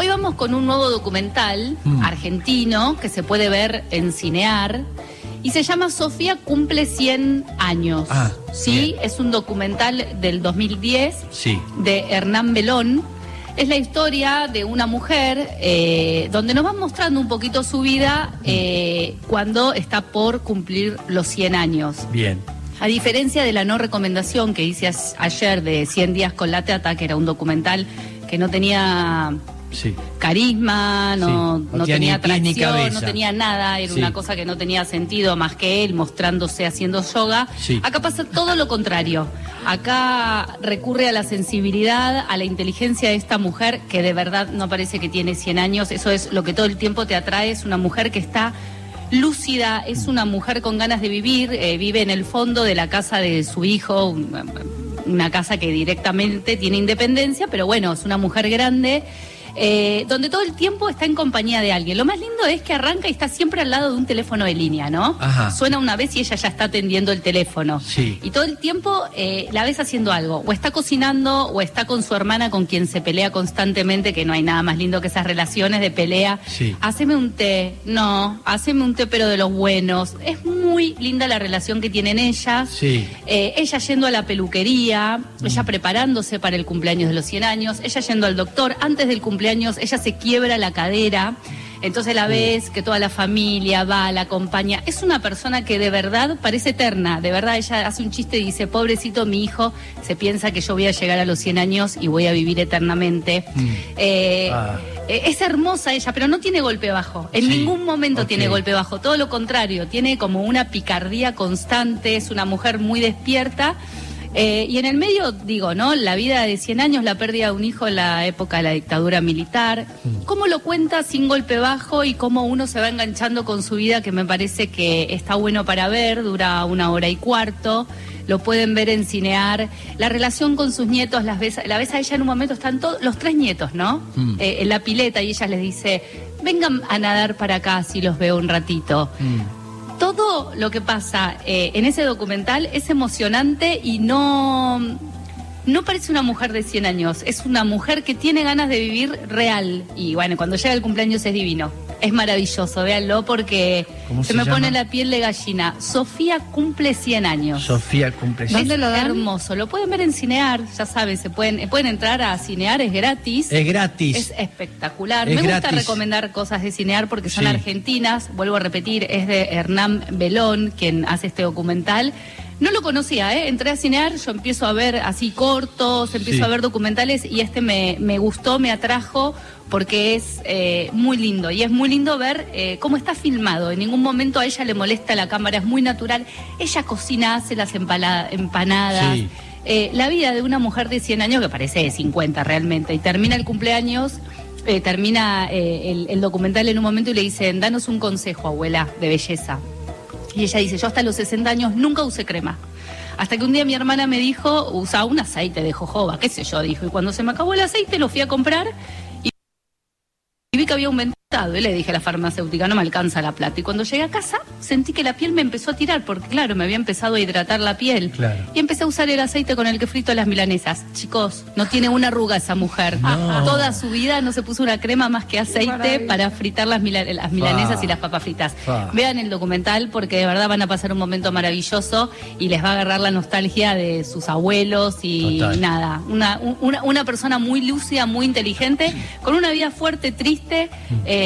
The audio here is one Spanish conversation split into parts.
Hoy vamos con un nuevo documental Mm. argentino que se puede ver en Cinear y se llama Sofía cumple 100 años. Ah, sí, bien. es un documental del 2010 Sí. de Hernán Belón. Es la historia de una mujer eh, donde nos van mostrando un poquito su vida eh, cuando está por cumplir los 100 años. Bien. A diferencia de la no recomendación que hice ayer de 100 días con la teata, que era un documental que no tenía Sí. carisma, no, Sí, no tenía atracción, no tenía nada, era Sí. una cosa que no tenía sentido más que él mostrándose haciendo yoga. Acá pasa todo lo contrario. Acá recurre a la sensibilidad, a la inteligencia de esta mujer que de verdad no parece que tiene 100 años. Eso es lo que todo el tiempo te atrae. Es una mujer que está lúcida, es una mujer con ganas de vivir, eh, vive en el fondo de la casa de su hijo, un- una casa que directamente tiene independencia, pero bueno, es una mujer grande. Eh, donde todo el tiempo está en compañía de alguien. Lo más lindo es que arranca y está siempre al lado de un teléfono de línea, ¿no? Ajá. Suena una vez y ella ya está atendiendo el teléfono. Sí. Y todo el tiempo eh, la ves haciendo algo. O está cocinando o está con su hermana con quien se pelea constantemente, que no hay nada más lindo que esas relaciones de pelea. Sí. Haceme un té. No, haceme un té pero de los buenos. Es muy linda la relación que tienen ellas. Sí. Eh, ella yendo a la peluquería, ella preparándose para el cumpleaños de los 100 años, ella yendo al doctor, antes del cumpleaños ella se quiebra la cadera, entonces la ves que toda la familia va, la acompaña. Es una persona que de verdad parece eterna, de verdad ella hace un chiste y dice, pobrecito mi hijo, se piensa que yo voy a llegar a los 100 años y voy a vivir eternamente. Eh, Ah. eh, Es hermosa ella, pero no tiene golpe bajo. En Sí, ningún momento tiene golpe bajo. Todo lo contrario, tiene como una picardía constante, es una mujer muy despierta. Eh, y en el medio, digo, ¿no? La vida de 100 años, la pérdida de un hijo en la época de la dictadura militar. ¿Cómo lo cuenta sin golpe bajo y cómo uno se va enganchando con su vida, que me parece que está bueno para ver, dura una hora y cuarto. Lo pueden ver en Cinear. La relación con sus nietos, las ves, la ves a ella en un momento, están todos, los tres nietos, ¿no? Mm. Eh, en la pileta y ella les dice, vengan a nadar para acá si los veo un ratito. Mm. Todo lo que pasa eh, en ese documental es emocionante y no, no parece una mujer de 100 años, es una mujer que tiene ganas de vivir real. Y bueno, cuando llega el cumpleaños es divino. Es maravilloso, véanlo porque ¿Cómo se, se me llama? pone la piel de gallina. Sofía cumple 100 años. Sofía cumple Es ¿Dónde lo dan? hermoso. Lo pueden ver en Cinear, ya saben, se pueden, eh, pueden entrar a Cinear, es gratis. Es gratis. Es espectacular. Es Me gusta recomendar cosas de Cinear porque son Sí. argentinas. Vuelvo a repetir, es de Hernán Belón, quien hace este documental. No lo conocía, ¿eh? Entré a Cinear, yo empiezo a ver así cortos, empiezo Sí. a ver documentales y este me, me gustó, me atrajo porque es eh, muy lindo. Y es muy lindo ver eh, cómo está filmado. En ningún momento a ella le molesta la cámara, es muy natural. Ella cocina, hace las empanadas. Sí. Eh, la vida de una mujer de 100 años, que parece de 50 realmente, y termina el cumpleaños, eh, termina eh, el, el documental en un momento y le dicen, danos un consejo, abuela, de belleza. Y ella dice, yo hasta los 60 años nunca usé crema. Hasta que un día mi hermana me dijo, usa un aceite de jojoba, qué sé yo, dijo. Y cuando se me acabó el aceite lo fui a comprar y vi que había aumentado. Y le dije a la farmacéutica, no me alcanza la plata. Y cuando llegué a casa, sentí que la piel me empezó a tirar, porque claro, me había empezado a hidratar la piel. Claro. Y empecé a usar el aceite con el que frito las milanesas. Chicos, no tiene una arruga esa mujer. No. Toda su vida no se puso una crema más que aceite para fritar las, mila- las milanesas Fa. y las papas fritas. Fa. Vean el documental porque de verdad van a pasar un momento maravilloso y les va a agarrar la nostalgia de sus abuelos y Total. nada. Una, un- una, una persona muy lúcida, muy inteligente, con una vida fuerte, triste, eh,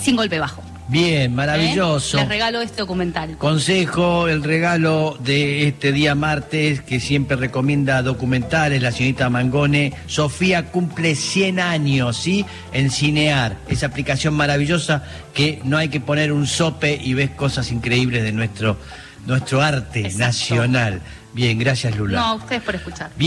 sin golpe bajo. Bien, ¿eh? maravilloso. Les regalo este documental. Consejo, el regalo de este día martes que siempre recomienda documentales, la señorita Mangone. Sofía cumple 100 años, ¿sí? En Cinear, esa aplicación maravillosa que no hay que poner un sope y ves cosas increíbles de nuestro, nuestro arte Exacto. nacional. Bien, gracias Lula. No, a ustedes por escuchar. Bien.